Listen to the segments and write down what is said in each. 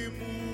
Aleluia.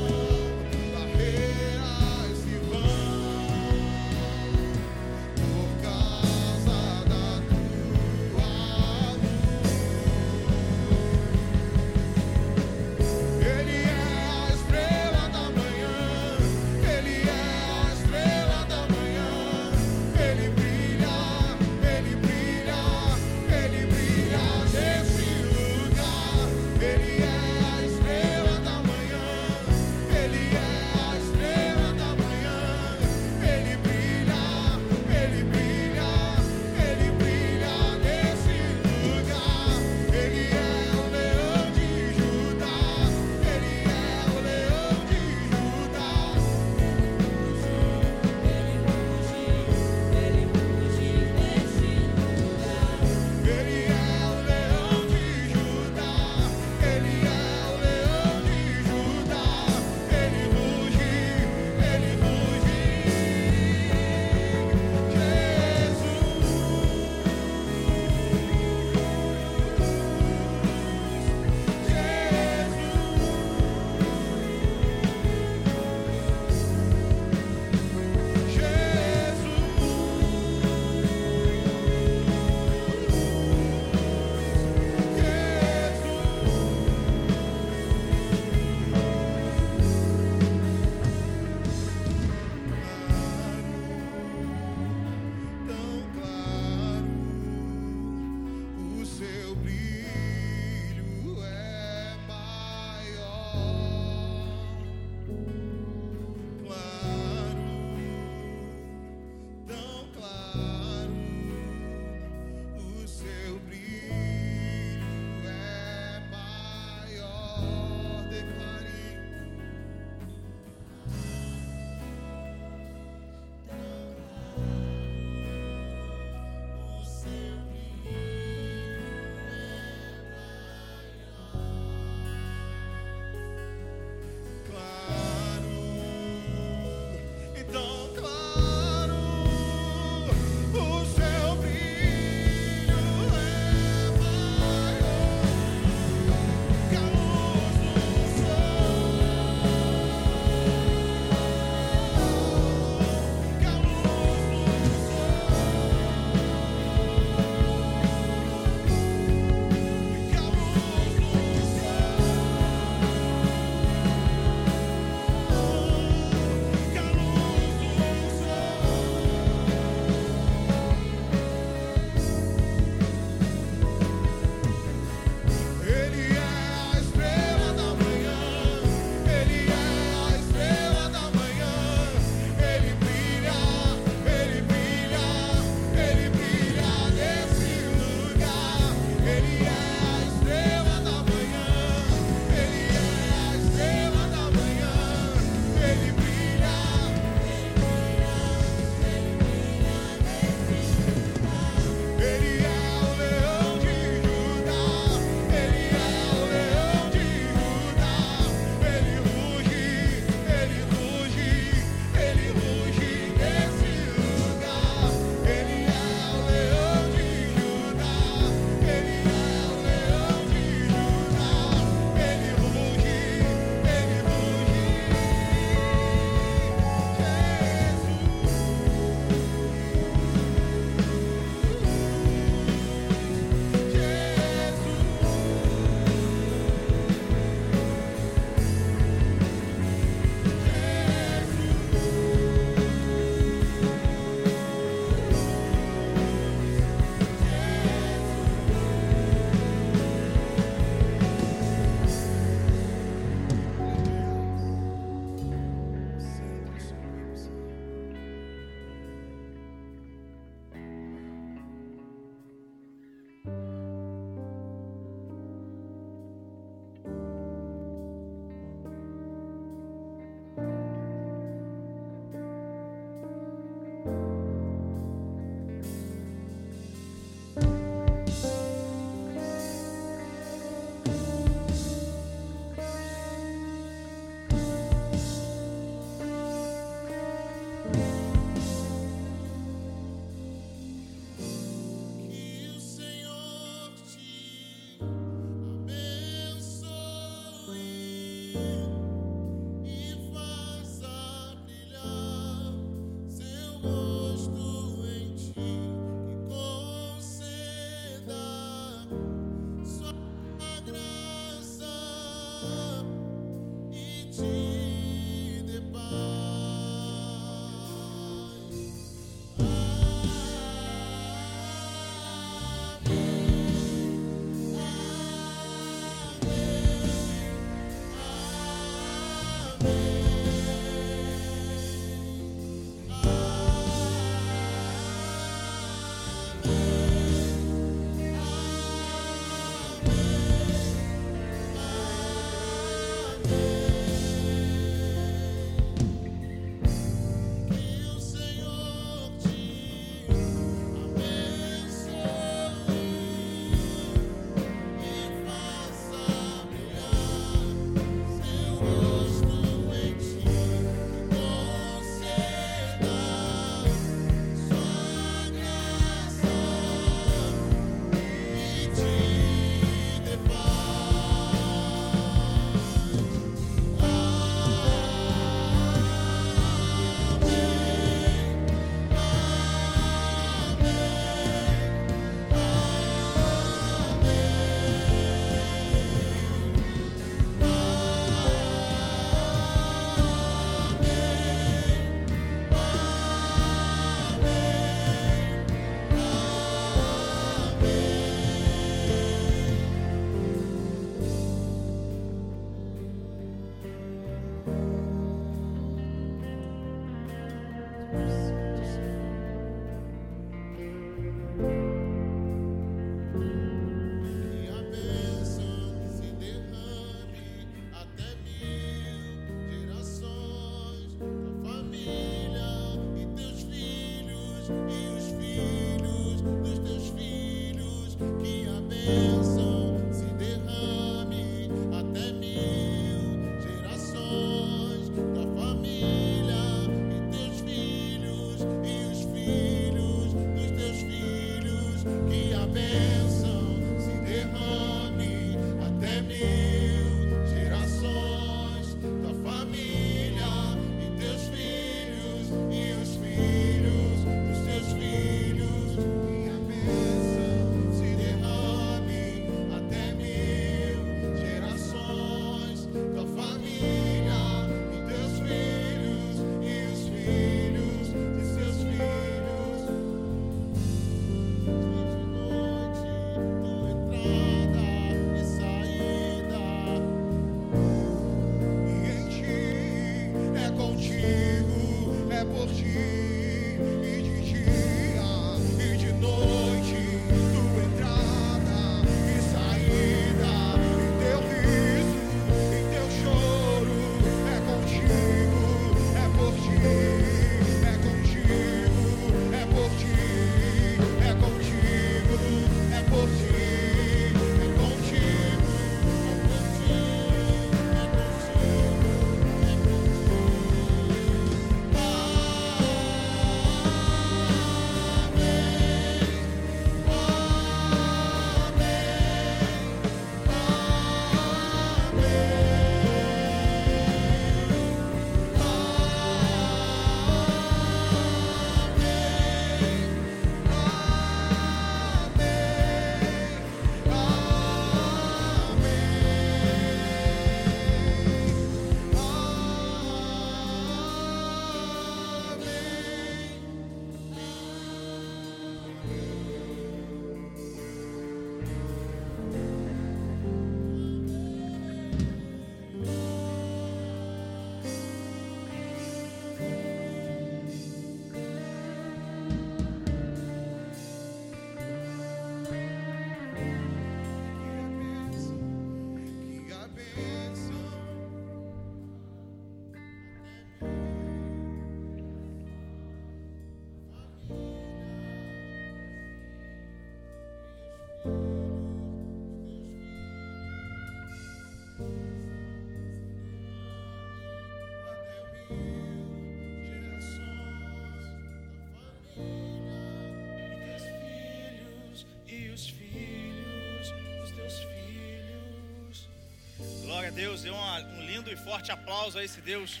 A Deus, dê um lindo e forte aplauso a esse Deus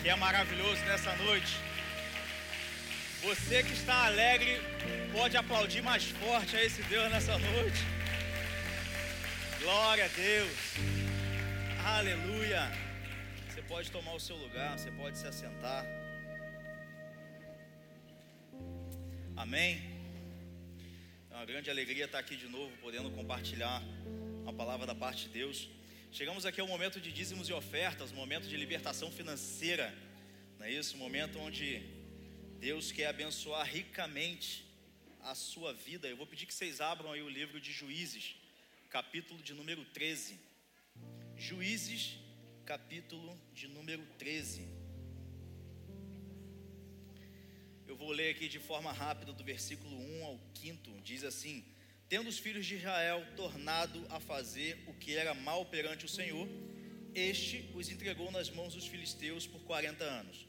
que é maravilhoso nessa noite. Você que está alegre, pode aplaudir mais forte a esse Deus nessa noite. Glória a Deus. Aleluia. Você pode tomar o seu lugar, você pode se assentar. Amém. É uma grande alegria estar aqui de novo, podendo compartilhar a palavra da parte de Deus. Chegamos aqui ao momento de dízimos e ofertas, momento de libertação financeira, não é isso? Momento onde Deus quer abençoar ricamente a sua vida. Eu vou pedir que vocês abram aí o livro de Juízes, capítulo de número 13. Juízes, capítulo de número 13. Eu vou ler aqui de forma rápida do versículo 1 ao 5, diz assim: Tendo os filhos de Israel tornado a fazer o que era mal perante o Senhor, este os entregou nas mãos dos filisteus por 40 anos.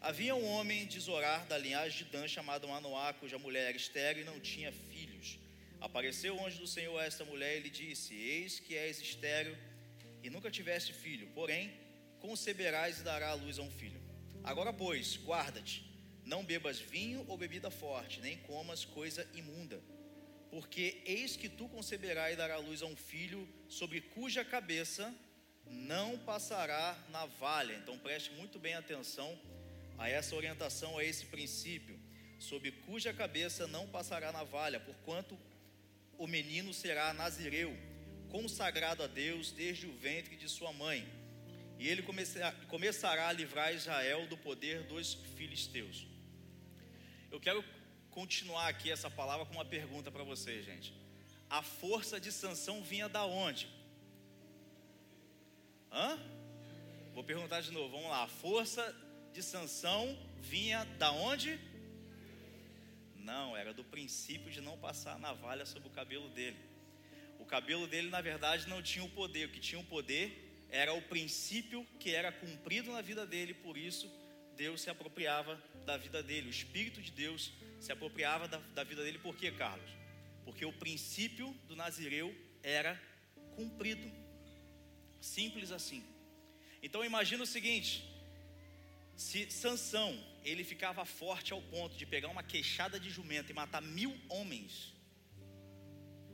Havia um homem de Zorar, da linhagem de Dan, chamado Manoá, cuja mulher era estéril e não tinha filhos. Apareceu o anjo do Senhor a esta mulher e lhe disse: Eis que és estéril e nunca tiveste filho, porém conceberás e dará à luz a um filho. Agora, pois, guarda-te, não bebas vinho ou bebida forte, nem comas coisa imunda, porque eis que tu conceberás e dará à luz a um filho, sobre cuja cabeça não passará navalha. Então preste muito bem atenção a essa orientação, a esse princípio, sobre cuja cabeça não passará navalha, porquanto o menino será nazireu consagrado a Deus desde o ventre de sua mãe, e ele começará a livrar Israel do poder dos filisteus. Eu quero continuar aqui essa palavra com uma pergunta para vocês, gente. A força de Sansão vinha da onde? Hã? Vou perguntar de novo, vamos lá. A força de Sansão vinha da onde? Não, era do princípio de não passar a navalha sobre o cabelo dele. O cabelo dele, na verdade, não tinha o poder. O que tinha o poder era o princípio que era cumprido na vida dele, por isso Deus se apropriava da vida dele. O Espírito de Deus se apropriava da, da vida dele. Por quê, Carlos? Porque o princípio do Nazireu era cumprido. Simples assim. Então imagina o seguinte: se Sansão ele ficava forte ao ponto de pegar uma queixada de jumento e matar mil homens,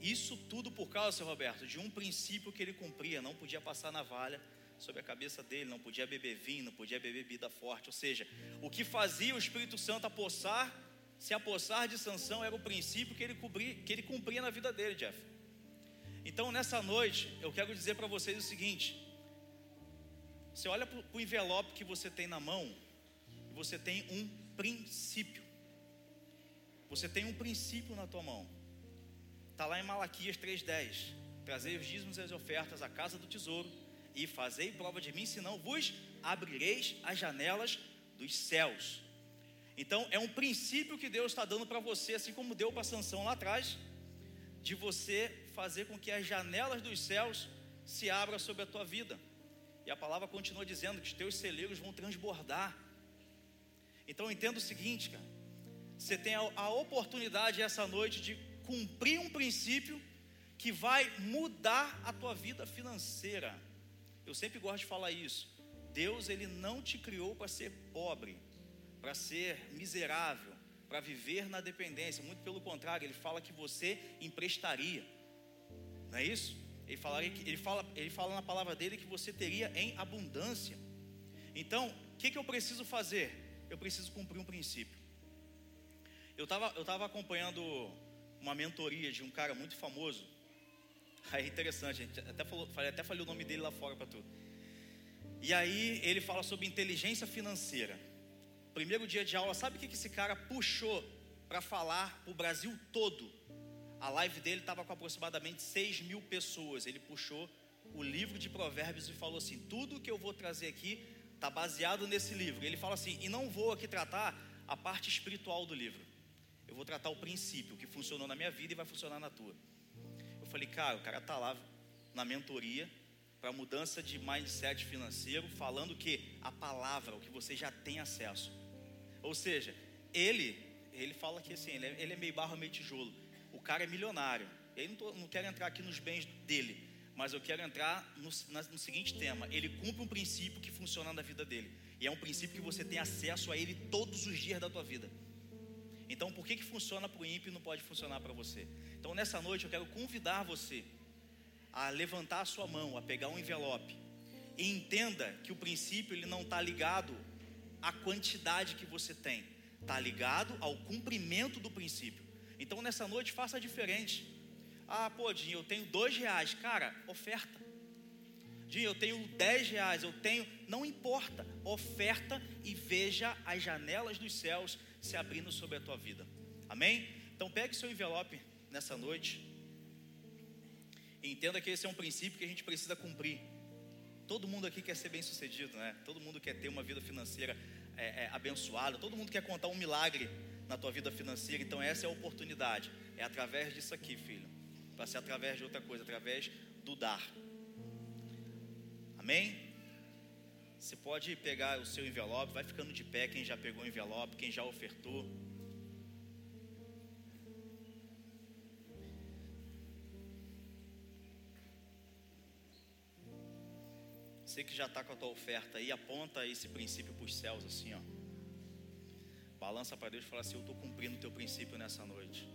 isso tudo por causa, seu Roberto, de um princípio que ele cumpria, não podia passar navalha sobre a cabeça dele, não podia beber vinho, não podia beber bebida forte. Ou seja, o que fazia o Espírito Santo apossar, se apossar de sanção, era o princípio que ele, que ele cumpria na vida dele, Jeff. Então, nessa noite, eu quero dizer para vocês o seguinte: você olha para o envelope que você tem na mão, você tem um princípio. Você tem um princípio na tua mão. Está lá em Malaquias 3,10. Trazei os dízimos e as ofertas à casa do tesouro, e fazei prova de mim, senão vos abrireis as janelas dos céus. Então é um princípio que Deus está dando para você, assim como deu para Sansão lá atrás, de você fazer com que as janelas dos céus se abram sobre a tua vida. E a palavra continua dizendo que os teus celeiros vão transbordar. Então entenda o seguinte, cara. Você tem a oportunidade essa noite de cumprir um princípio que vai mudar a tua vida financeira. Eu sempre gosto de falar isso. Deus ele não te criou para ser pobre, para ser miserável, para viver na dependência. Muito pelo contrário, ele fala que você emprestaria. Não é isso? Ele, fala, ele, fala, ele fala na palavra dele que você teria em abundância. Então, o que, que eu preciso fazer? Eu preciso cumprir um princípio. Eu estava eu tava acompanhando uma mentoria de um cara muito famoso. Aí é interessante, gente. Até, falou, até falei o nome dele lá fora para tudo. E aí ele fala sobre inteligência financeira. Primeiro dia de aula, sabe o que esse cara puxou para falar para o Brasil todo? A live dele estava com aproximadamente 6 mil pessoas. Ele puxou o livro de Provérbios e falou assim: tudo que eu vou trazer aqui está baseado nesse livro. Ele fala assim: e não vou aqui tratar a parte espiritual do livro. Eu vou tratar o princípio que funcionou na minha vida e vai funcionar na tua. Eu falei, cara, o cara tá lá na mentoria para mudança de mindset financeiro, falando que a palavra, o que você já tem acesso. Ou seja, ele, ele fala que assim, ele é, ele é meio barro, meio tijolo. O cara é milionário. E aí não, tô, não quero entrar aqui nos bens dele, mas eu quero entrar no, no seguinte tema: ele cumpre um princípio que funciona na vida dele. E é um princípio que você tem acesso a ele todos os dias da tua vida. Então, por que, que funciona para o ímpio e não pode funcionar para você? Então, nessa noite, eu quero convidar você a levantar a sua mão, a pegar um envelope. E entenda que o princípio ele não está ligado à quantidade que você tem, está ligado ao cumprimento do princípio. Então, nessa noite, faça diferente. Ah, pô, Dinho, eu tenho dois reais. Cara, oferta. Dinho, eu tenho 10 reais, eu tenho. Não importa, oferta e veja as janelas dos céus se abrindo sobre a tua vida. Amém? Então pegue seu envelope nessa noite. E entenda que esse é um princípio que a gente precisa cumprir. Todo mundo aqui quer ser bem sucedido, né? Todo mundo quer ter uma vida financeira é, é, abençoada. Todo mundo quer contar um milagre na tua vida financeira. Então essa é a oportunidade. É através disso aqui, filho. Para ser através de outra coisa, através do dar. Amém? Você pode pegar o seu envelope, vai ficando de pé quem já pegou o envelope, quem já ofertou. Você que já está com a tua oferta aí, aponta esse princípio para os céus, assim, ó. Balança para Deus e fala assim: Eu estou cumprindo o teu princípio nessa noite.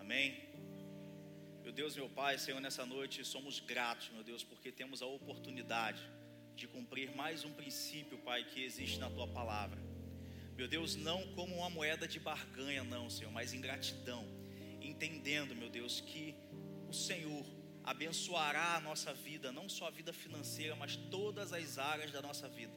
Amém? Meu Deus, meu Pai, Senhor, nessa noite somos gratos, meu Deus, porque temos a oportunidade de cumprir mais um princípio, Pai, que existe na Tua palavra. Meu Deus, não como uma moeda de barganha, não, Senhor, mas em gratidão, entendendo, meu Deus, que o Senhor abençoará a nossa vida, não só a vida financeira, mas todas as áreas da nossa vida.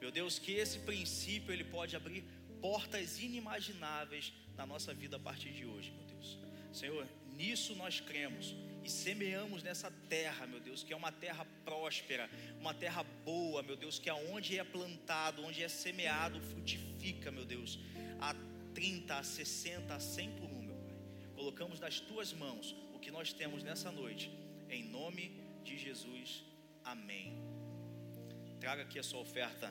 Meu Deus, que esse princípio ele pode abrir portas inimagináveis na nossa vida a partir de hoje, meu Deus. Senhor, Nisso nós cremos e semeamos nessa terra, meu Deus, que é uma terra próspera, uma terra boa, meu Deus, que aonde é plantado, onde é semeado, frutifica, meu Deus, a 30, a 60, a 100 por um, meu Pai. Colocamos nas tuas mãos que nós temos nessa noite, em nome de Jesus, amém. Traga aqui a sua oferta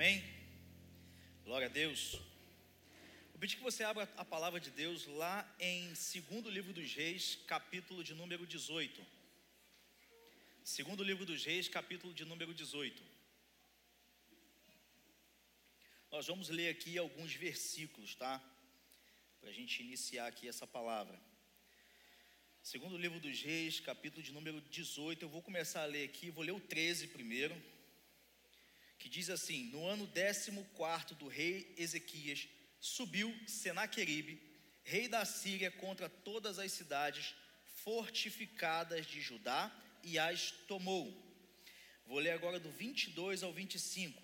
Amém? Glória a Deus. Eu pedi que você abra a palavra de Deus lá em segundo livro dos Reis, capítulo de número 18. Segundo livro dos Reis, capítulo de número 18. Nós vamos ler aqui alguns versículos, tá? Para a gente iniciar aqui essa palavra. Segundo livro dos Reis, capítulo de número 18. Eu vou começar a ler aqui, vou ler o 13 primeiro que diz assim: No ano 14 do rei Ezequias, subiu Senaqueribe, rei da Síria, contra todas as cidades fortificadas de Judá e as tomou. Vou ler agora do 22 ao 25.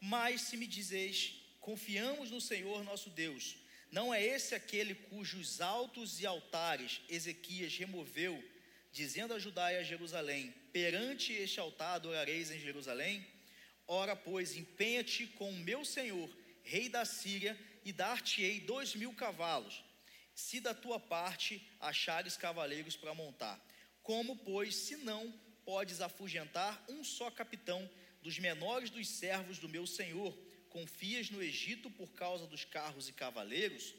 Mas se me dizeis, confiamos no Senhor nosso Deus, não é esse aquele cujos altos e altares Ezequias removeu, dizendo a Judá e a Jerusalém: Perante este altar adorareis em Jerusalém? Ora, pois, empenha-te com o meu senhor, rei da Síria, e dar-te-ei dois mil cavalos, se da tua parte achares cavaleiros para montar. Como, pois, se não podes afugentar um só capitão dos menores dos servos do meu senhor, confias no Egito por causa dos carros e cavaleiros?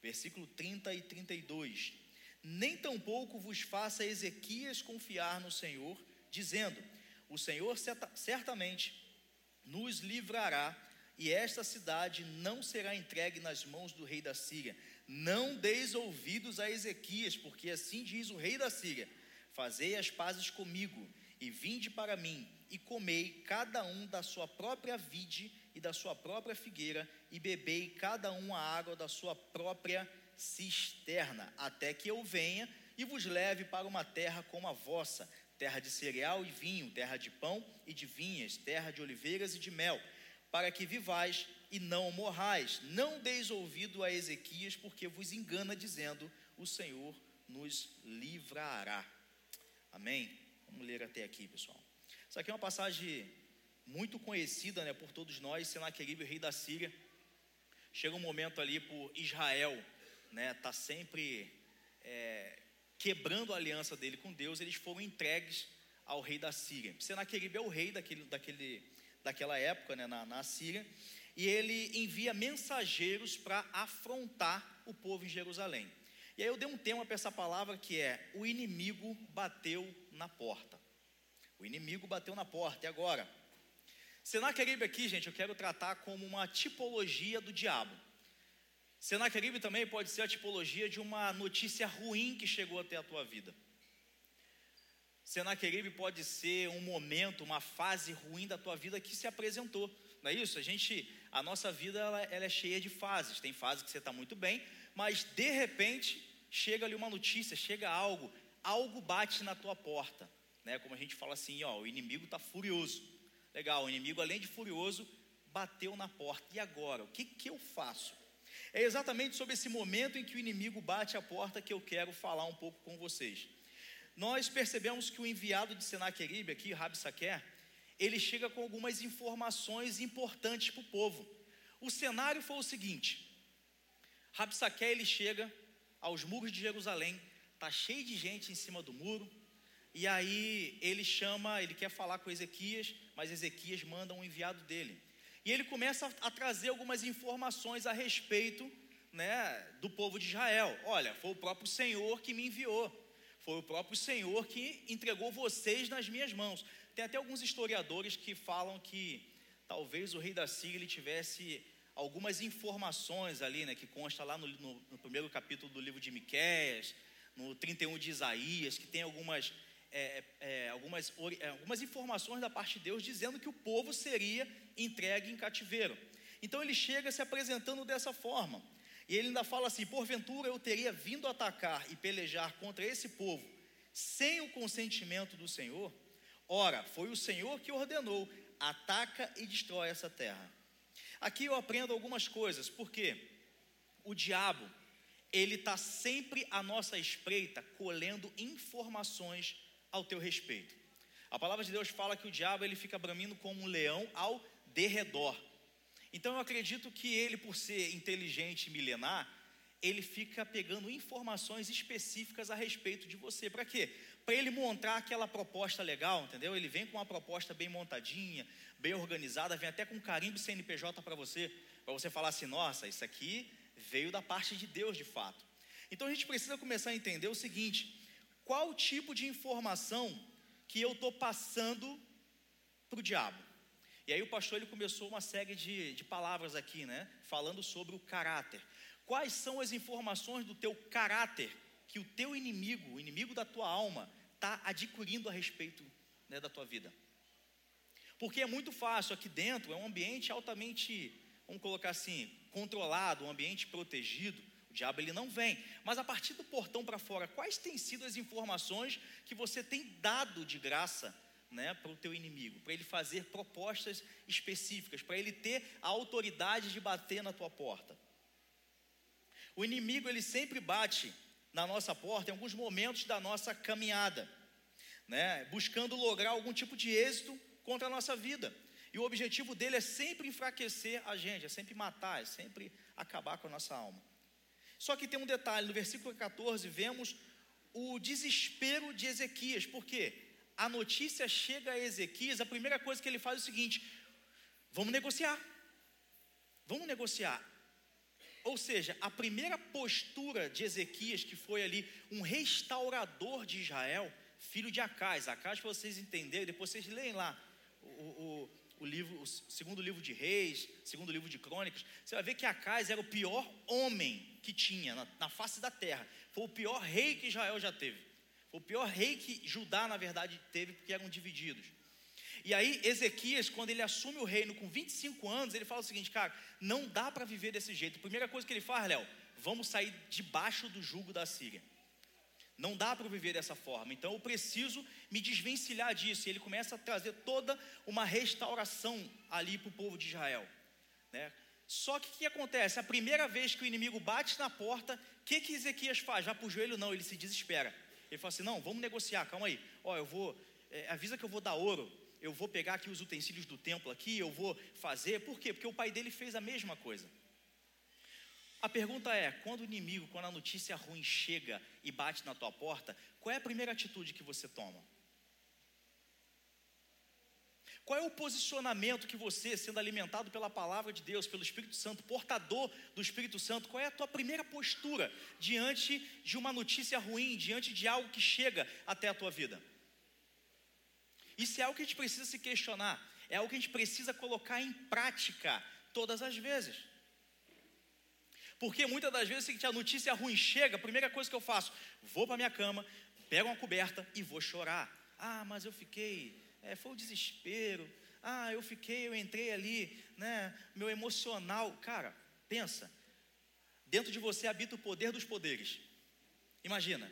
Versículo 30 e 32. Nem tampouco vos faça Ezequias confiar no Senhor, dizendo: O Senhor certamente nos livrará, e esta cidade não será entregue nas mãos do rei da Síria. Não deis ouvidos a Ezequias, porque assim diz o rei da Síria: Fazei as pazes comigo, e vinde para mim, e comei cada um da sua própria vide e da sua própria figueira, e bebei cada um a água da sua própria cisterna, até que eu venha e vos leve para uma terra como a vossa, terra de cereal e vinho, terra de pão e de vinhas, terra de oliveiras e de mel, para que vivais e não morrais. Não deis ouvido a Ezequias, porque vos engana, dizendo: O Senhor nos livrará. Amém? Vamos ler até aqui, pessoal. Isso aqui é uma passagem muito conhecida né, por todos nós. Senaqueribe, rei da Síria. Chega um momento ali por Israel, né? Tá sempre é, quebrando a aliança dele com Deus. Eles foram entregues ao rei da Síria. Senaqueribe é o rei daquele, daquele, daquela época, né, na, na Síria e ele envia mensageiros para afrontar o povo em Jerusalém. E aí eu dei um tema para essa palavra que é: o inimigo bateu na porta. O inimigo bateu na porta. E agora? Senaqueribe aqui, gente, eu quero tratar como uma tipologia do diabo. Senaqueribe também pode ser a tipologia de uma notícia ruim que chegou até a tua vida. Senaqueribe pode ser um momento, uma fase ruim da tua vida que se apresentou. Não é isso? A gente a nossa vida ela, ela é cheia de fases. Tem fases que você está muito bem, mas de repente chega ali uma notícia, chega algo, algo bate na tua porta, né? Como a gente fala assim, ó, o inimigo está furioso. Legal, o inimigo além de furioso bateu na porta. E agora, o que que eu faço? É exatamente sobre esse momento em que o inimigo bate a porta que eu quero falar um pouco com vocês. Nós percebemos que o enviado de Senaqueribe aqui, Rabi Saquer, ele chega com algumas informações importantes para o povo. O cenário foi o seguinte: Rabsaque ele chega aos muros de Jerusalém, tá cheio de gente em cima do muro, e aí ele chama, ele quer falar com Ezequias, mas Ezequias manda um enviado dele. E ele começa a, trazer algumas informações a respeito né, do povo de Israel. Olha, foi o próprio Senhor que me enviou. Foi o próprio Senhor que entregou vocês nas minhas mãos. Tem até alguns historiadores que falam que talvez o rei da Síria ele tivesse algumas informações ali, né, que consta lá no, no, no primeiro capítulo do livro de Miquéias, no 31 de Isaías, que tem algumas, é, é, algumas, é, algumas informações da parte de Deus dizendo que o povo seria entregue em cativeiro. Então ele chega se apresentando dessa forma. E ele ainda fala assim: porventura eu teria vindo atacar e pelejar contra esse povo sem o consentimento do Senhor? Ora, foi o Senhor que ordenou: ataca e destrói essa terra. Aqui eu aprendo algumas coisas, porque o diabo, ele está sempre à nossa espreita, colhendo informações ao teu respeito. A palavra de Deus fala que o diabo ele fica bramindo como um leão ao derredor. Então eu acredito que ele, por ser inteligente e milenar, ele fica pegando informações específicas a respeito de você. Para quê? para ele montar aquela proposta legal, entendeu? Ele vem com uma proposta bem montadinha, bem organizada, vem até com carimbo CNPJ para você, para você falar assim: nossa, isso aqui veio da parte de Deus de fato. Então a gente precisa começar a entender o seguinte: qual tipo de informação que eu estou passando para o diabo? E aí o pastor ele começou uma série de, de palavras aqui, né? Falando sobre o caráter. Quais são as informações do teu caráter que o teu inimigo, o inimigo da tua alma, está adquirindo a respeito né, da tua vida. Porque é muito fácil, aqui dentro é um ambiente altamente, vamos colocar assim, controlado, um ambiente protegido. O diabo ele não vem. Mas a partir do portão para fora, quais têm sido as informações que você tem dado de graça né, para o teu inimigo? Para ele fazer propostas específicas, para ele ter a autoridade de bater na tua porta. O inimigo ele sempre bate na nossa porta em alguns momentos da nossa caminhada, né? buscando lograr algum tipo de êxito contra a nossa vida. E o objetivo dele é sempre enfraquecer a gente, é sempre matar, é sempre acabar com a nossa alma. Só que tem um detalhe: no versículo 14, vemos o desespero de Ezequias, porque a notícia chega a Ezequias, a primeira coisa que ele faz é o seguinte: vamos negociar. Vamos negociar. Ou seja, a primeira postura de Ezequias, que foi ali um restaurador de Israel, filho de Acais. Acais, para vocês entenderem, depois vocês leem lá o, o, o, livro, o segundo livro de Reis, segundo livro de Crônicas. Você vai ver que Acais era o pior homem que tinha na, na face da terra. Foi o pior rei que Israel já teve. O pior rei que Judá, na verdade, teve, porque eram divididos. E aí, Ezequias, quando ele assume o reino com 25 anos, ele fala o seguinte, cara, não dá para viver desse jeito. A primeira coisa que ele faz, Léo, vamos sair debaixo do jugo da Síria. Não dá para viver dessa forma. Então eu preciso me desvencilhar disso. E ele começa a trazer toda uma restauração ali para o povo de Israel. Né? Só que o que acontece? A primeira vez que o inimigo bate na porta, o que, que Ezequias faz? Vai para o joelho? Não, ele se desespera. Ele fala assim: não, vamos negociar, calma aí. Ó, eu vou, é, avisa que eu vou dar ouro, eu vou pegar aqui os utensílios do templo aqui, eu vou fazer. Por quê? Porque o pai dele fez a mesma coisa. A pergunta é: quando o inimigo, quando a notícia ruim chega e bate na tua porta, qual é a primeira atitude que você toma? Qual é o posicionamento que você, sendo alimentado pela palavra de Deus, pelo Espírito Santo, portador do Espírito Santo, qual é a tua primeira postura diante de uma notícia ruim, diante de algo que chega até a tua vida? Isso é algo que a gente precisa se questionar, é algo que a gente precisa colocar em prática todas as vezes. Porque muitas das vezes a notícia ruim chega, a primeira coisa que eu faço, vou para minha cama, pego uma coberta e vou chorar. Ah, mas eu fiquei é, foi o desespero. Ah, eu fiquei, eu entrei ali, né? Meu emocional. Cara, pensa. Dentro de você habita o poder dos poderes. Imagina.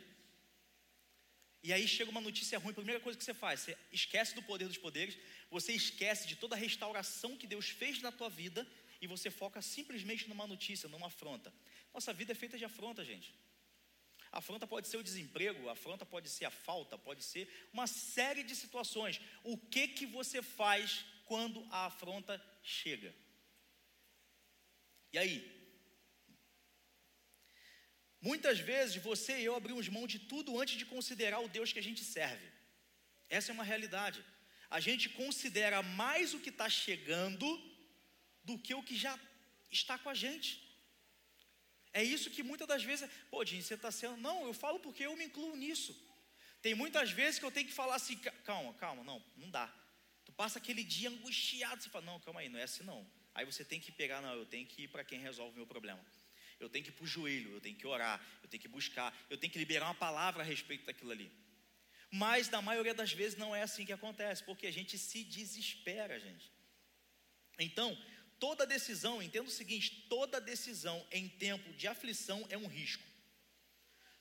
E aí chega uma notícia ruim, a primeira coisa que você faz, você esquece do poder dos poderes, você esquece de toda a restauração que Deus fez na tua vida e você foca simplesmente numa notícia, numa afronta. Nossa vida é feita de afronta, gente. Afronta pode ser o desemprego, afronta pode ser a falta, pode ser uma série de situações. O que que você faz quando a afronta chega? E aí? Muitas vezes você e eu abrimos mão de tudo antes de considerar o Deus que a gente serve. Essa é uma realidade. A gente considera mais o que está chegando do que o que já está com a gente. É isso que muitas das vezes, pô, Jim, você está sendo. Não, eu falo porque eu me incluo nisso. Tem muitas vezes que eu tenho que falar assim, calma, calma, não, não dá. Tu passa aquele dia angustiado, você fala, não, calma aí, não é assim não. Aí você tem que pegar, não, eu tenho que ir para quem resolve o meu problema. Eu tenho que ir para o joelho, eu tenho que orar, eu tenho que buscar, eu tenho que liberar uma palavra a respeito daquilo ali. Mas na maioria das vezes não é assim que acontece, porque a gente se desespera, gente. Então, toda decisão, entenda o seguinte: toda decisão em tempo de aflição é um risco.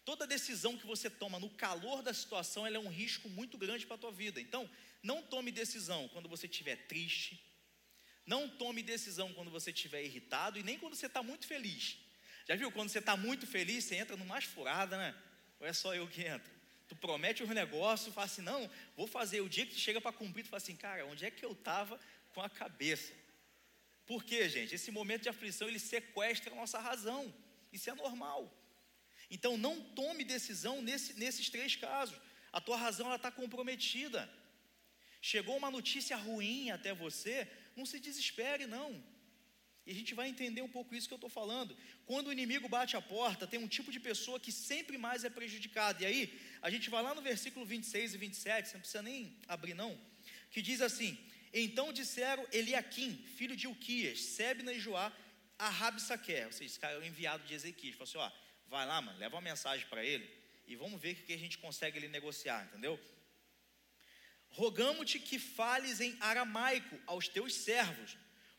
Toda decisão que você toma no calor da situação, é um risco muito grande para a tua vida. Então, não tome decisão quando você estiver triste, não tome decisão quando você estiver irritado e nem quando você está muito feliz. Já viu quando você está muito feliz, você entra no mais furada, né? Ou é só eu que entro? Tu promete um negócio, fala assim, não, vou fazer. O dia que chega para cumprir, tu fala assim, cara, onde é que eu estava com a cabeça? Por quê, gente? Esse momento de aflição ele sequestra a nossa razão. Isso é normal. Então não tome decisão nesse, nesses três casos. A tua razão está comprometida. Chegou uma notícia ruim até você, não se desespere, não. E a gente vai entender um pouco isso que eu estou falando. Quando o inimigo bate a porta, tem um tipo de pessoa que sempre mais é prejudicado. E aí, a gente vai lá no versículo 26 e 27, você não precisa nem abrir, não, que diz assim: então disseram Eliaquim, filho de Uquias, Sebna e Joá, a Rabsaquer, ou seja, cara é o enviado de Ezequias. Falou assim: ó, vai lá, mano, leva uma mensagem para ele e vamos ver o que a gente consegue ali negociar, entendeu? Rogamos-te que fales em aramaico aos teus servos,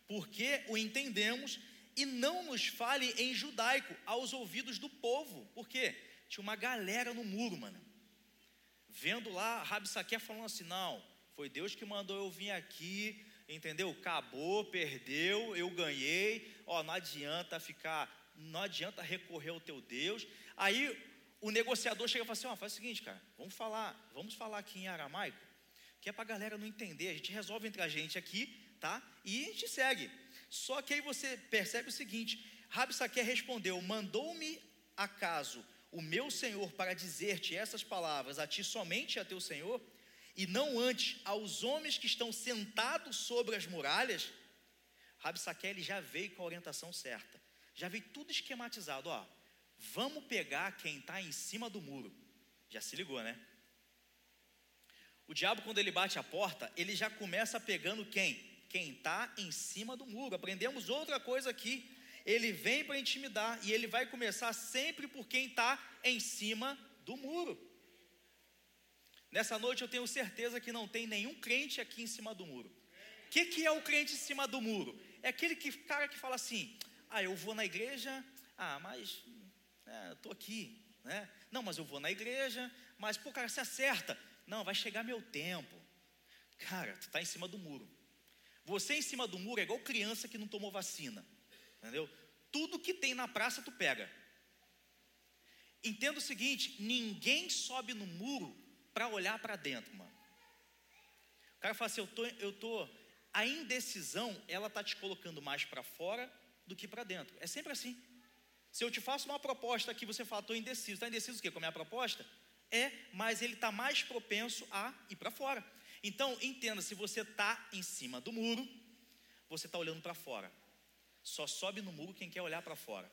porque o entendemos, e não nos fale em judaico aos ouvidos do povo, porque tinha uma galera no muro, mano, vendo lá Rabsaquer falando assim: não foi Deus que mandou eu vir aqui, entendeu? Acabou, perdeu, eu ganhei. Ó, não adianta ficar, não adianta recorrer ao teu Deus. Aí o negociador chega e fala assim: ó, faz o seguinte, cara, vamos falar, vamos falar aqui em aramaico, que é para a galera não entender. A gente resolve entre a gente aqui, tá? E a gente segue. Só que aí você percebe o seguinte: Rabsaque respondeu: Mandou-me acaso o meu senhor para dizer-te essas palavras a ti somente a teu senhor? E não antes aos homens que estão sentados sobre as muralhas, Rabi Saquel já veio com a orientação certa. Já veio tudo esquematizado. Ó, vamos pegar quem está em cima do muro. Já se ligou, né? O diabo, quando ele bate a porta, ele já começa pegando quem? Quem está em cima do muro. Aprendemos outra coisa aqui. Ele vem para intimidar e ele vai começar sempre por quem está em cima do muro. Nessa noite eu tenho certeza que não tem nenhum crente aqui em cima do muro. O que, que é o crente em cima do muro? É aquele que, cara que fala assim: ah, eu vou na igreja, ah, mas é, estou aqui, né? Não, mas eu vou na igreja, mas pô, cara, se acerta. Não, vai chegar meu tempo. Cara, tu está em cima do muro. Você em cima do muro é igual criança que não tomou vacina. Entendeu? Tudo que tem na praça tu pega. Entenda o seguinte: ninguém sobe no muro para olhar para dentro, mano. O cara fala assim: eu tô, eu tô. A indecisão, ela tá te colocando mais para fora do que para dentro. É sempre assim. Se eu te faço uma proposta aqui, você fala, estou indeciso. Está indeciso o quê? Com a minha proposta? É, mas ele está mais propenso a ir para fora. Então, entenda: se você está em cima do muro, você está olhando para fora. Só sobe no muro quem quer olhar para fora.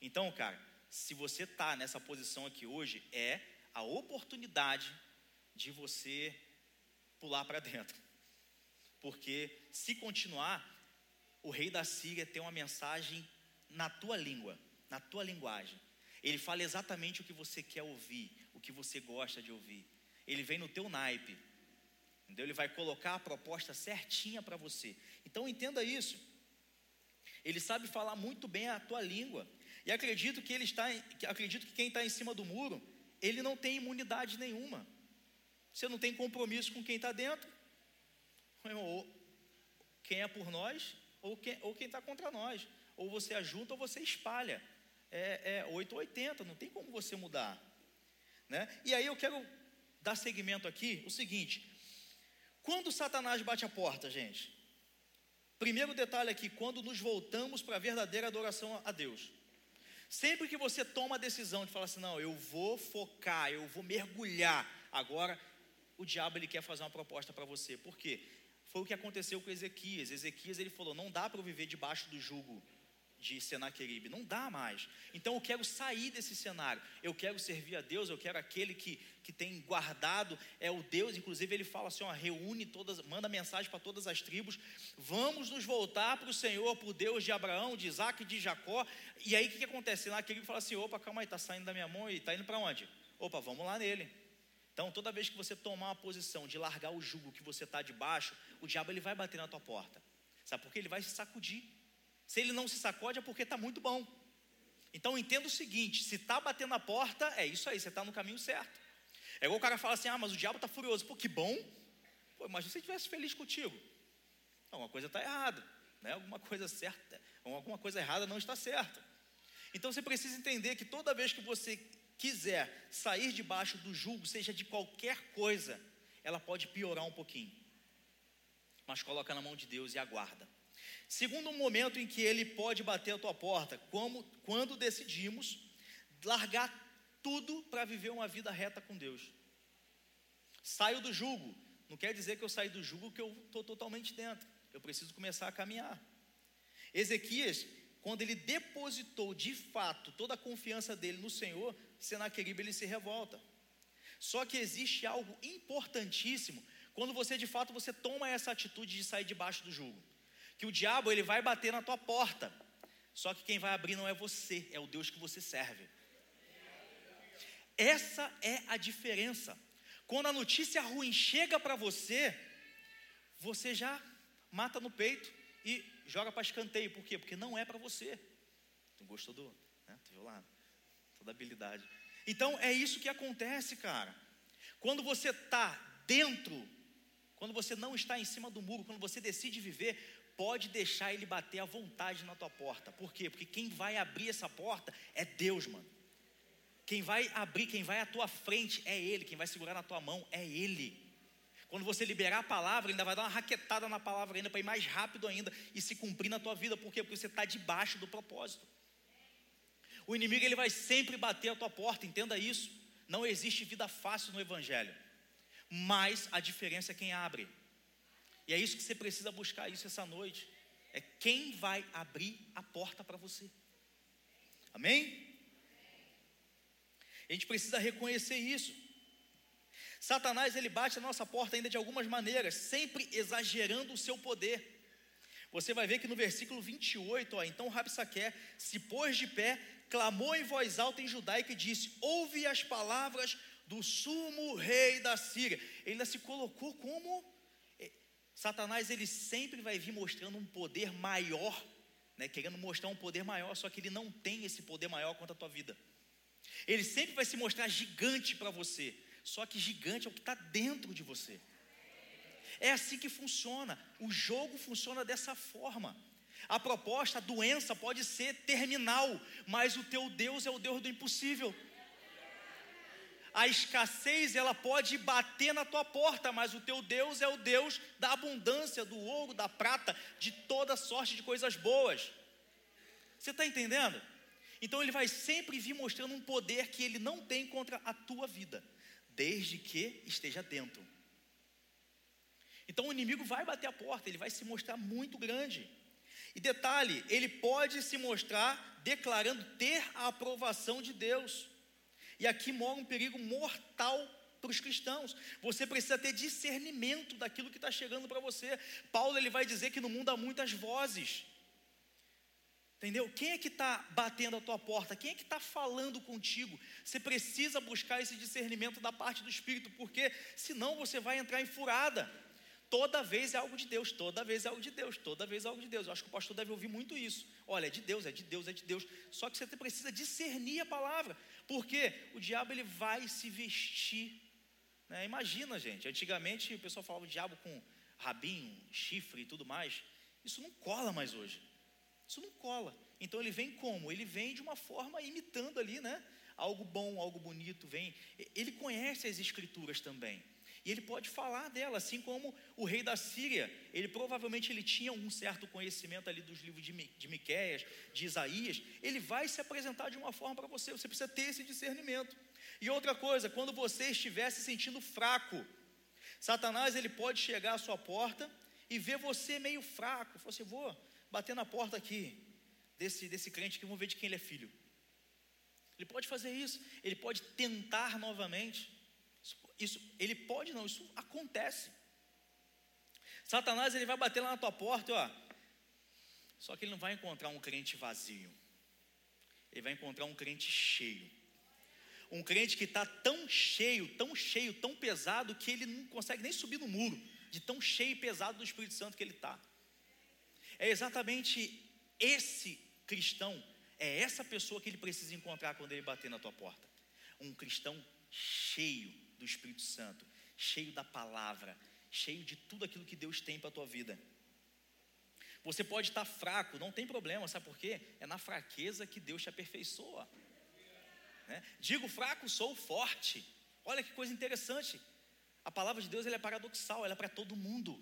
Então, cara, se você está nessa posição aqui hoje, é a oportunidade de você pular para dentro. Porque se continuar, o rei da Síria tem uma mensagem na tua língua, na tua linguagem. Ele fala exatamente o que você quer ouvir, o que você gosta de ouvir. Ele vem no teu naipe. Entendeu? Ele vai colocar a proposta certinha para você. Então entenda isso. Ele sabe falar muito bem a tua língua. E acredito que ele está, acredito que quem está em cima do muro, ele não tem imunidade nenhuma. Você não tem compromisso com quem está dentro. Ou quem é por nós, ou quem ou está contra nós. Ou você ajunta ou você espalha. É, é 8 ou 80, não tem como você mudar. Né? E aí eu quero dar seguimento aqui o seguinte: quando Satanás bate a porta, gente, Primeiro detalhe aqui, quando nos voltamos para a verdadeira adoração a Deus. Sempre que você toma a decisão de falar assim, não, eu vou focar, eu vou mergulhar, agora o diabo ele quer fazer uma proposta para você. Por quê? Foi o que aconteceu com Ezequias. Ezequias ele falou: não dá para eu viver debaixo do jugo de Senaqueribe. Não dá mais. Então eu quero sair desse cenário. Eu quero servir a Deus, eu quero aquele que, que tem guardado, é o Deus. Inclusive ele fala assim: ó, reúne todas, manda mensagem para todas as tribos. Vamos nos voltar para o Senhor, para o Deus de Abraão, de Isaac e de Jacó. E aí o que, que acontece? Senaqueribe fala assim: opa, calma aí, está saindo da minha mão e está indo para onde? Opa, vamos lá nele. Então, toda vez que você tomar uma posição de largar o jugo que você está debaixo, o diabo ele vai bater na tua porta. Sabe por quê? Ele vai se sacudir. Se ele não se sacode é porque está muito bom. Então entenda o seguinte: se está batendo a porta, é isso aí, você está no caminho certo. É igual o cara fala assim: ah, mas o diabo está furioso. Pô, que bom. Pô, imagina se ele estivesse feliz contigo. Alguma coisa está errada, né? alguma coisa certa, alguma coisa errada não está certa. Então você precisa entender que toda vez que você quiser sair debaixo do jugo, seja de qualquer coisa, ela pode piorar um pouquinho. Mas coloca na mão de Deus e aguarda. Segundo um momento em que ele pode bater a tua porta, como quando decidimos largar tudo para viver uma vida reta com Deus. Saio do jugo. Não quer dizer que eu saí do jugo que eu estou totalmente dentro. Eu preciso começar a caminhar. Ezequias, quando ele depositou de fato toda a confiança dele no Senhor, Senaqueribe ele se revolta. Só que existe algo importantíssimo quando você de fato você toma essa atitude de sair debaixo do jugo que o diabo ele vai bater na tua porta. Só que quem vai abrir não é você, é o Deus que você serve. Essa é a diferença. Quando a notícia ruim chega para você, você já mata no peito e joga para escanteio. Por quê? Porque não é para você. Tu gostou do, né? Tu viu lá? Toda habilidade. Então é isso que acontece, cara. Quando você está dentro, quando você não está em cima do muro, quando você decide viver, pode deixar ele bater à vontade na tua porta. Por quê? Porque quem vai abrir essa porta é Deus, mano. Quem vai abrir, quem vai à tua frente é Ele, quem vai segurar na tua mão é Ele. Quando você liberar a palavra, ainda vai dar uma raquetada na palavra ainda para ir mais rápido ainda e se cumprir na tua vida. Por quê? Porque você está debaixo do propósito. O inimigo ele vai sempre bater a tua porta, entenda isso. Não existe vida fácil no Evangelho, mas a diferença é quem abre. E é isso que você precisa buscar isso essa noite. É quem vai abrir a porta para você. Amém? A gente precisa reconhecer isso. Satanás ele bate a nossa porta ainda de algumas maneiras, sempre exagerando o seu poder. Você vai ver que no versículo 28, ó, então Rabsaqué se pôs de pé, clamou em voz alta em judaico e disse: Ouve as palavras do sumo rei da Síria. Ele ainda se colocou como Satanás ele sempre vai vir mostrando um poder maior, né, querendo mostrar um poder maior, só que ele não tem esse poder maior quanto a tua vida. Ele sempre vai se mostrar gigante para você, só que gigante é o que está dentro de você. É assim que funciona. O jogo funciona dessa forma. A proposta, a doença pode ser terminal, mas o teu Deus é o Deus do impossível. A escassez, ela pode bater na tua porta, mas o teu Deus é o Deus da abundância, do ouro, da prata, de toda sorte de coisas boas. Você está entendendo? Então ele vai sempre vir mostrando um poder que ele não tem contra a tua vida, desde que esteja dentro. Então o inimigo vai bater a porta, ele vai se mostrar muito grande. E detalhe, ele pode se mostrar declarando ter a aprovação de Deus. E aqui mora um perigo mortal para os cristãos. Você precisa ter discernimento daquilo que está chegando para você. Paulo ele vai dizer que no mundo há muitas vozes. Entendeu? Quem é que está batendo a tua porta? Quem é que está falando contigo? Você precisa buscar esse discernimento da parte do Espírito, porque senão você vai entrar em furada. Toda vez é algo de Deus, toda vez é algo de Deus, toda vez é algo de Deus. Eu acho que o pastor deve ouvir muito isso. Olha, é de Deus, é de Deus, é de Deus. Só que você precisa discernir a palavra, porque o diabo ele vai se vestir. Né? Imagina, gente, antigamente o pessoal falava o diabo com rabinho, chifre e tudo mais. Isso não cola mais hoje. Isso não cola. Então ele vem como? Ele vem de uma forma imitando ali, né? Algo bom, algo bonito, vem. Ele conhece as escrituras também. E ele pode falar dela, assim como o rei da Síria, ele provavelmente ele tinha um certo conhecimento ali dos livros de, de Miquéias, de Isaías, ele vai se apresentar de uma forma para você, você precisa ter esse discernimento. E outra coisa, quando você estiver se sentindo fraco, Satanás ele pode chegar à sua porta e ver você meio fraco, você assim, vou bater na porta aqui desse, desse crente que vamos ver de quem ele é filho. Ele pode fazer isso, ele pode tentar novamente. Isso, ele pode não, isso acontece. Satanás ele vai bater lá na tua porta, ó. Só que ele não vai encontrar um crente vazio. Ele vai encontrar um crente cheio. Um crente que está tão cheio, tão cheio, tão pesado que ele não consegue nem subir no muro, de tão cheio e pesado do Espírito Santo que ele está. É exatamente esse cristão, é essa pessoa que ele precisa encontrar quando ele bater na tua porta. Um cristão cheio do Espírito Santo, cheio da palavra, cheio de tudo aquilo que Deus tem para a tua vida. Você pode estar fraco, não tem problema, sabe por quê? É na fraqueza que Deus te aperfeiçoa. Né? Digo fraco, sou forte. Olha que coisa interessante. A palavra de Deus é paradoxal, ela é para todo mundo.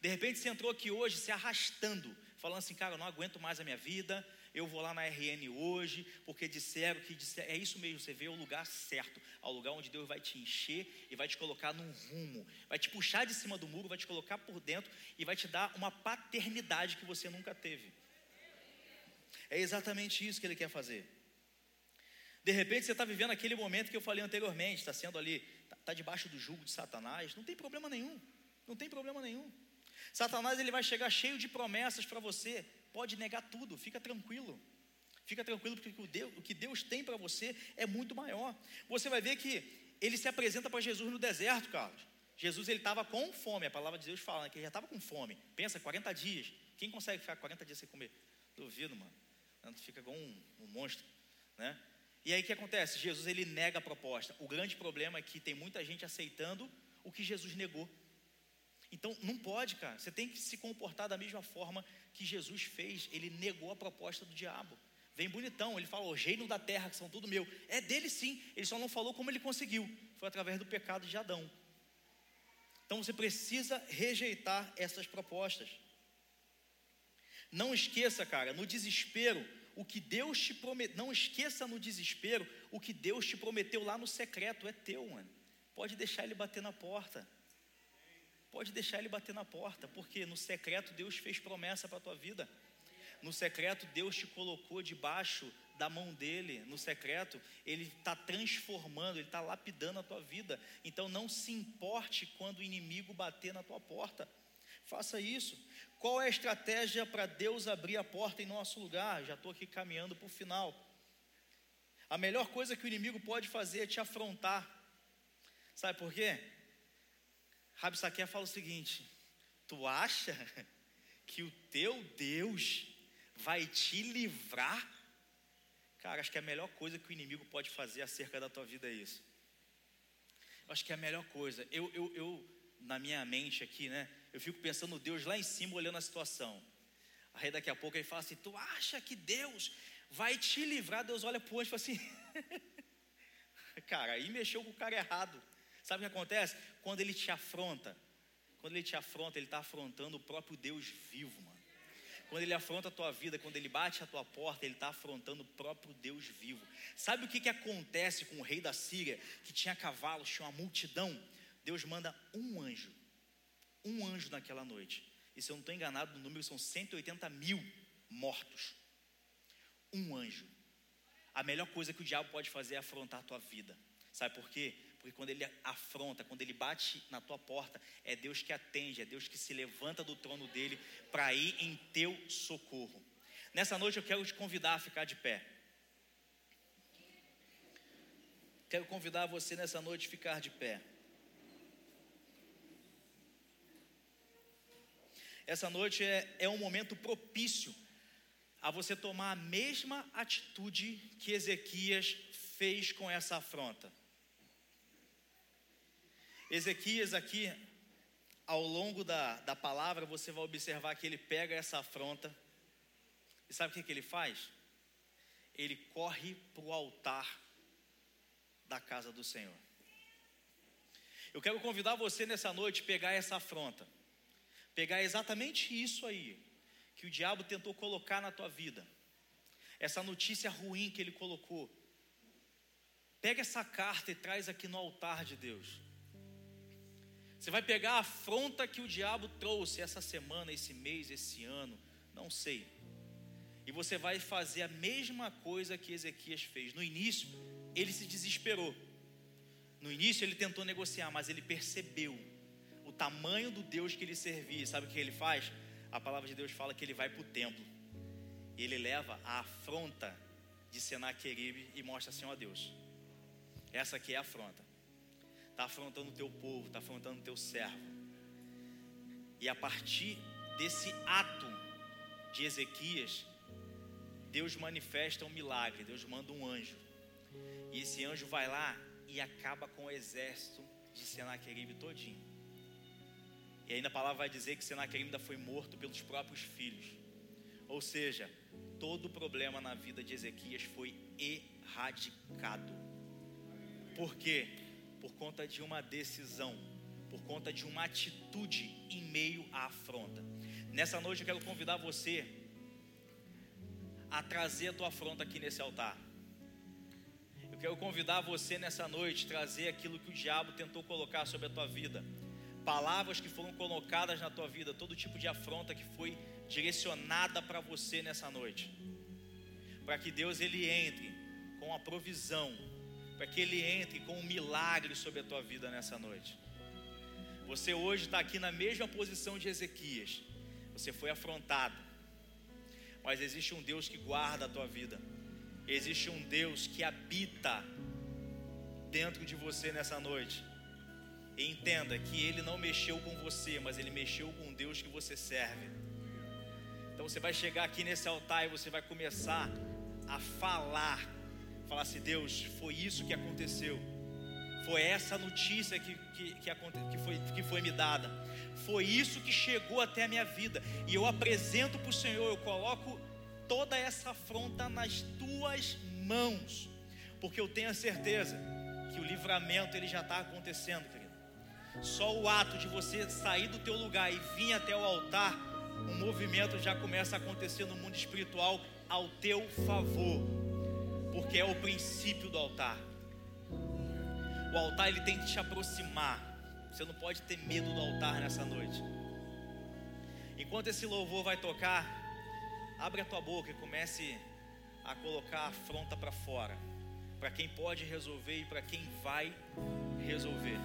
De repente você entrou aqui hoje se arrastando, falando assim, cara, eu não aguento mais a minha vida, eu vou lá na RN hoje, porque disseram que disseram, é isso mesmo, você vê o lugar certo, ao lugar onde Deus vai te encher e vai te colocar num rumo, vai te puxar de cima do muro, vai te colocar por dentro e vai te dar uma paternidade que você nunca teve. É exatamente isso que ele quer fazer. De repente você está vivendo aquele momento que eu falei anteriormente, está sendo ali, está tá debaixo do jugo de Satanás, não tem problema nenhum, não tem problema nenhum. Satanás ele vai chegar cheio de promessas para você, pode negar tudo, fica tranquilo. Fica tranquilo porque o, Deus, o que Deus tem para você é muito maior. Você vai ver que ele se apresenta para Jesus no deserto, Carlos. Jesus ele estava com fome, a palavra de Deus fala né, que ele já estava com fome. Pensa, 40 dias. Quem consegue ficar 40 dias sem comer? Duvido, mano. Tu fica igual um, um monstro, né? E aí o que acontece? Jesus ele nega a proposta. O grande problema é que tem muita gente aceitando o que Jesus negou. Então, não pode, cara. Você tem que se comportar da mesma forma que Jesus fez. Ele negou a proposta do diabo. Vem bonitão, ele fala: o reino da terra, que são tudo meu. É dele sim. Ele só não falou como ele conseguiu. Foi através do pecado de Adão. Então você precisa rejeitar essas propostas. Não esqueça, cara, no desespero, o que Deus te prometeu. Não esqueça no desespero o que Deus te prometeu lá no secreto. É teu, mano. Pode deixar ele bater na porta pode deixar ele bater na porta, porque no secreto Deus fez promessa para a tua vida. No secreto Deus te colocou debaixo da mão dele. No secreto ele está transformando, ele está lapidando a tua vida. Então não se importe quando o inimigo bater na tua porta. Faça isso. Qual é a estratégia para Deus abrir a porta em nosso lugar? Já estou aqui caminhando para o final. A melhor coisa que o inimigo pode fazer é te afrontar. Sabe por quê? Rabi Saquer fala o seguinte: Tu acha que o teu Deus vai te livrar? Cara, acho que a melhor coisa que o inimigo pode fazer acerca da tua vida é isso. Eu acho que é a melhor coisa. Eu, eu, eu, na minha mente aqui, né? Eu fico pensando Deus lá em cima olhando a situação. Aí daqui a pouco ele fala assim: Tu acha que Deus vai te livrar? Deus olha para o anjo e fala assim: Cara, aí mexeu com o cara errado. Sabe o que acontece? Quando ele te afronta, quando ele te afronta, ele está afrontando o próprio Deus vivo, mano. Quando ele afronta a tua vida, quando ele bate a tua porta, ele está afrontando o próprio Deus vivo. Sabe o que, que acontece com o rei da Síria, que tinha cavalos, tinha uma multidão? Deus manda um anjo, um anjo naquela noite. E se eu não estou enganado, no número são 180 mil mortos. Um anjo. A melhor coisa que o diabo pode fazer é afrontar a tua vida. Sabe por quê? Porque quando ele afronta, quando ele bate na tua porta, é Deus que atende, é Deus que se levanta do trono dele para ir em teu socorro. Nessa noite eu quero te convidar a ficar de pé. Quero convidar você nessa noite a ficar de pé. Essa noite é, é um momento propício a você tomar a mesma atitude que Ezequias fez com essa afronta. Ezequias aqui, ao longo da, da palavra, você vai observar que ele pega essa afronta, e sabe o que, que ele faz? Ele corre para o altar da casa do Senhor. Eu quero convidar você nessa noite a pegar essa afronta, pegar exatamente isso aí, que o diabo tentou colocar na tua vida, essa notícia ruim que ele colocou. Pega essa carta e traz aqui no altar de Deus. Você vai pegar a afronta que o diabo trouxe essa semana, esse mês, esse ano, não sei. E você vai fazer a mesma coisa que Ezequias fez. No início, ele se desesperou. No início, ele tentou negociar, mas ele percebeu o tamanho do Deus que ele servia. Sabe o que ele faz? A palavra de Deus fala que ele vai para o templo. E ele leva a afronta de Senaqueribe e mostra assim: ó Deus, essa aqui é a afronta está afrontando o teu povo, está afrontando o teu servo. E a partir desse ato de Ezequias, Deus manifesta um milagre, Deus manda um anjo. E esse anjo vai lá e acaba com o exército de Senaqueribe todinho. E ainda a palavra vai dizer que Senaqueribe ainda foi morto pelos próprios filhos. Ou seja, todo o problema na vida de Ezequias foi erradicado. Por quê? Por conta de uma decisão, por conta de uma atitude em meio à afronta. Nessa noite eu quero convidar você a trazer a tua afronta aqui nesse altar. Eu quero convidar você nessa noite trazer aquilo que o diabo tentou colocar sobre a tua vida. Palavras que foram colocadas na tua vida, todo tipo de afronta que foi direcionada para você nessa noite. Para que Deus ele entre com a provisão, para que Ele entre com um milagre sobre a tua vida nessa noite. Você hoje está aqui na mesma posição de Ezequias, você foi afrontado, mas existe um Deus que guarda a tua vida, existe um Deus que habita dentro de você nessa noite. E entenda que Ele não mexeu com você, mas Ele mexeu com Deus que você serve. Então você vai chegar aqui nesse altar e você vai começar a falar Falasse, Deus, foi isso que aconteceu. Foi essa notícia que, que, que, que, foi, que foi me dada. Foi isso que chegou até a minha vida. E eu apresento para o Senhor, eu coloco toda essa afronta nas tuas mãos. Porque eu tenho a certeza que o livramento ele já está acontecendo, querido. Só o ato de você sair do teu lugar e vir até o altar, um movimento já começa a acontecer no mundo espiritual ao teu favor porque é o princípio do altar. O altar ele tem que te aproximar. Você não pode ter medo do altar nessa noite. Enquanto esse louvor vai tocar, abre a tua boca e comece a colocar a afronta para fora, para quem pode resolver e para quem vai resolver.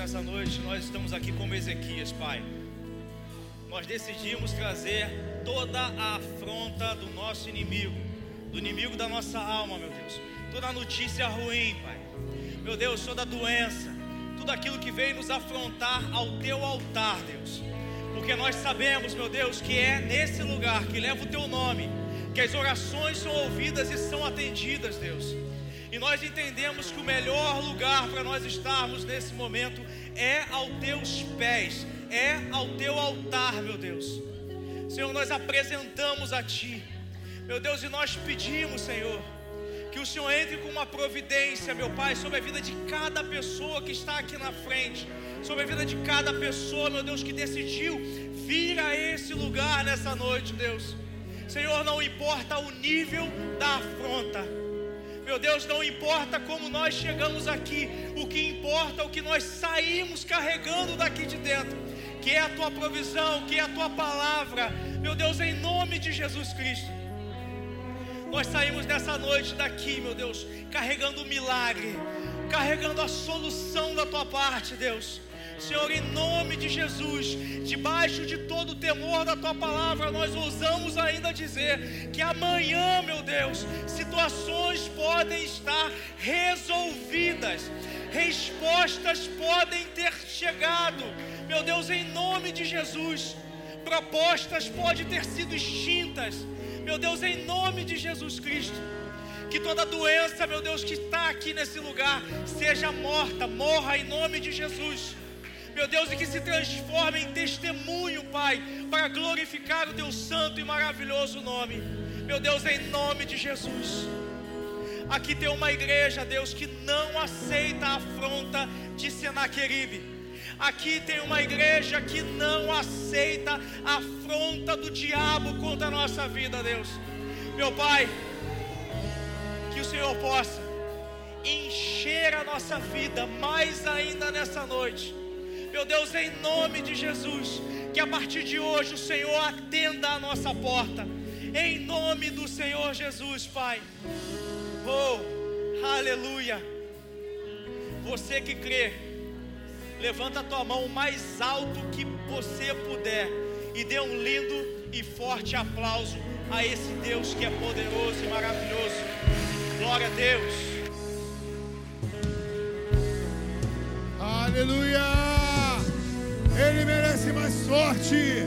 Nessa noite nós estamos aqui como Ezequias, Pai. Nós decidimos trazer toda a afronta do nosso inimigo, do inimigo da nossa alma, meu Deus. Toda notícia ruim, Pai. Meu Deus, toda doença, tudo aquilo que veio nos afrontar ao teu altar, Deus. Porque nós sabemos, meu Deus, que é nesse lugar que leva o teu nome que as orações são ouvidas e são atendidas, Deus. E nós entendemos que o melhor lugar para nós estarmos nesse momento é aos teus pés, é ao teu altar, meu Deus. Senhor, nós apresentamos a Ti, meu Deus, e nós pedimos, Senhor, que o Senhor entre com uma providência, meu Pai, sobre a vida de cada pessoa que está aqui na frente, sobre a vida de cada pessoa, meu Deus, que decidiu vir a esse lugar nessa noite, Deus. Senhor, não importa o nível da afronta. Meu Deus, não importa como nós chegamos aqui, o que importa é o que nós saímos carregando daqui de dentro, que é a tua provisão, que é a tua palavra. Meu Deus, em nome de Jesus Cristo. Nós saímos nessa noite daqui, meu Deus, carregando o milagre, carregando a solução da tua parte, Deus. Senhor, em nome de Jesus, debaixo de todo o temor da tua palavra, nós ousamos ainda dizer que amanhã, meu Deus, situações podem estar resolvidas, respostas podem ter chegado, meu Deus, em nome de Jesus, propostas podem ter sido extintas, meu Deus, em nome de Jesus Cristo. Que toda doença, meu Deus, que está aqui nesse lugar, seja morta, morra em nome de Jesus meu Deus, e que se transforme em testemunho, Pai, para glorificar o Teu santo e maravilhoso nome. Meu Deus, em nome de Jesus. Aqui tem uma igreja, Deus, que não aceita a afronta de Senaqueribe. Aqui tem uma igreja que não aceita a afronta do diabo contra a nossa vida, Deus. Meu Pai, que o Senhor possa encher a nossa vida mais ainda nessa noite meu Deus, em nome de Jesus, que a partir de hoje o Senhor atenda a nossa porta. Em nome do Senhor Jesus, Pai. Oh, aleluia. Você que crê, levanta a tua mão o mais alto que você puder e dê um lindo e forte aplauso a esse Deus que é poderoso e maravilhoso. Glória a Deus. Aleluia! Ele merece mais sorte.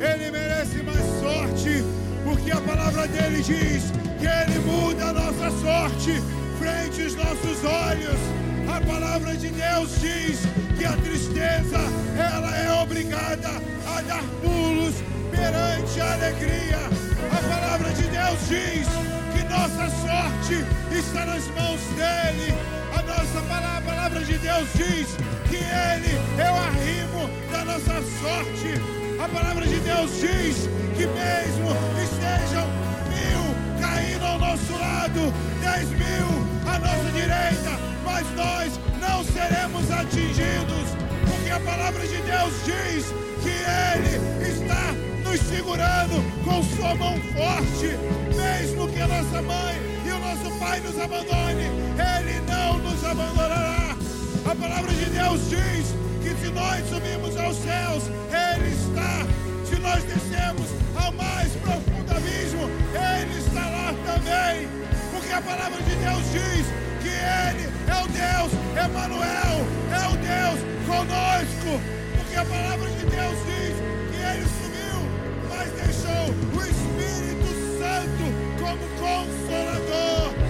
Ele merece mais sorte, porque a palavra dele diz que ele muda a nossa sorte frente aos nossos olhos. A palavra de Deus diz que a tristeza, ela é obrigada a dar pulos perante a alegria. A palavra de Deus diz que nossa sorte está nas mãos dele. Nossa palavra, a palavra de Deus diz que Ele é o arrimo da nossa sorte. A palavra de Deus diz que mesmo estejam mil caindo ao nosso lado, dez mil à nossa direita, mas nós não seremos atingidos, porque a palavra de Deus diz que Ele está nos segurando com sua mão forte, mesmo que a nossa mãe pai nos abandone, Ele não nos abandonará. A palavra de Deus diz que se nós subirmos aos céus, Ele está. Se nós descemos ao mais profundo abismo, Ele está lá também. Porque a palavra de Deus diz que Ele é o Deus Emanuel, é o Deus conosco. Porque a palavra de Deus diz que Ele subiu, mas deixou o Espírito Santo como consolador.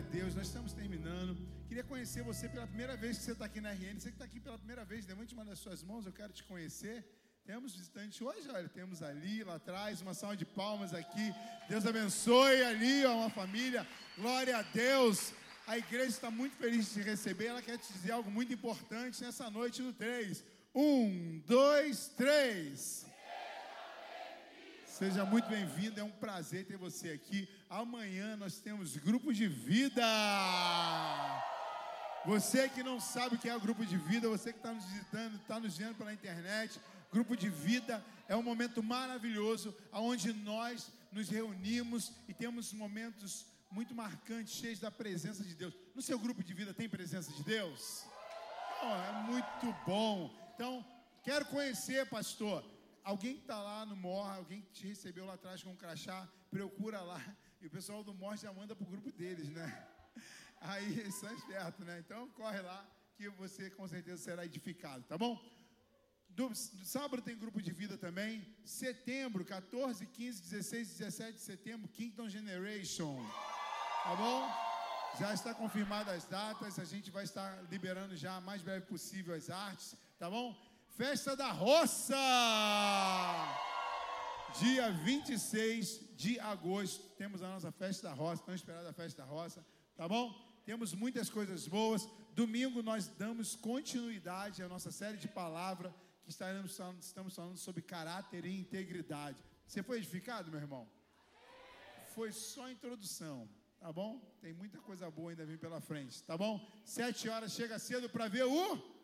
a Deus, nós estamos terminando. Queria conhecer você pela primeira vez que você está aqui na RN. Você que está aqui pela primeira vez, levante uma das suas mãos, eu quero te conhecer. Temos visitantes hoje, olha, temos ali, lá atrás, uma salva de palmas aqui. Deus abençoe ali, ó, uma família. Glória a Deus. A igreja está muito feliz de te receber. Ela quer te dizer algo muito importante nessa noite no 3. Um, dois, três. Seja muito bem-vindo, é um prazer ter você aqui. Amanhã nós temos grupo de vida. Você que não sabe o que é o grupo de vida, você que está nos visitando, está nos vendo pela internet, grupo de vida é um momento maravilhoso, onde nós nos reunimos e temos momentos muito marcantes, cheios da presença de Deus. No seu grupo de vida tem presença de Deus? Oh, é muito bom. Então, quero conhecer, pastor. Alguém que está lá no Morra, alguém que te recebeu lá atrás com um crachá, procura lá. E o pessoal do Morra já manda para o grupo deles, né? Aí são espertos, né? Então corre lá que você com certeza será edificado, tá bom? Do, do, sábado tem grupo de vida também. Setembro, 14, 15, 16, 17 de setembro, Kingdom Generation. Tá bom? Já está confirmada as datas, a gente vai estar liberando já o mais breve possível as artes, tá bom? Festa da Roça! Dia 26 de agosto, temos a nossa festa da roça, tão esperada a festa da roça, tá bom? Temos muitas coisas boas. Domingo nós damos continuidade à nossa série de palavra que estaremos falando, estamos falando sobre caráter e integridade. Você foi edificado, meu irmão? Foi só introdução, tá bom? Tem muita coisa boa ainda vir pela frente, tá bom? Sete horas chega cedo para ver o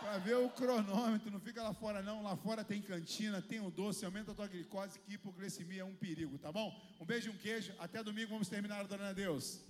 para ver o cronômetro, não fica lá fora não, lá fora tem cantina, tem o doce, aumenta a tua glicose, que hipoglicemia é um perigo, tá bom? Um beijo e um queijo, até domingo vamos terminar adorando a Deus.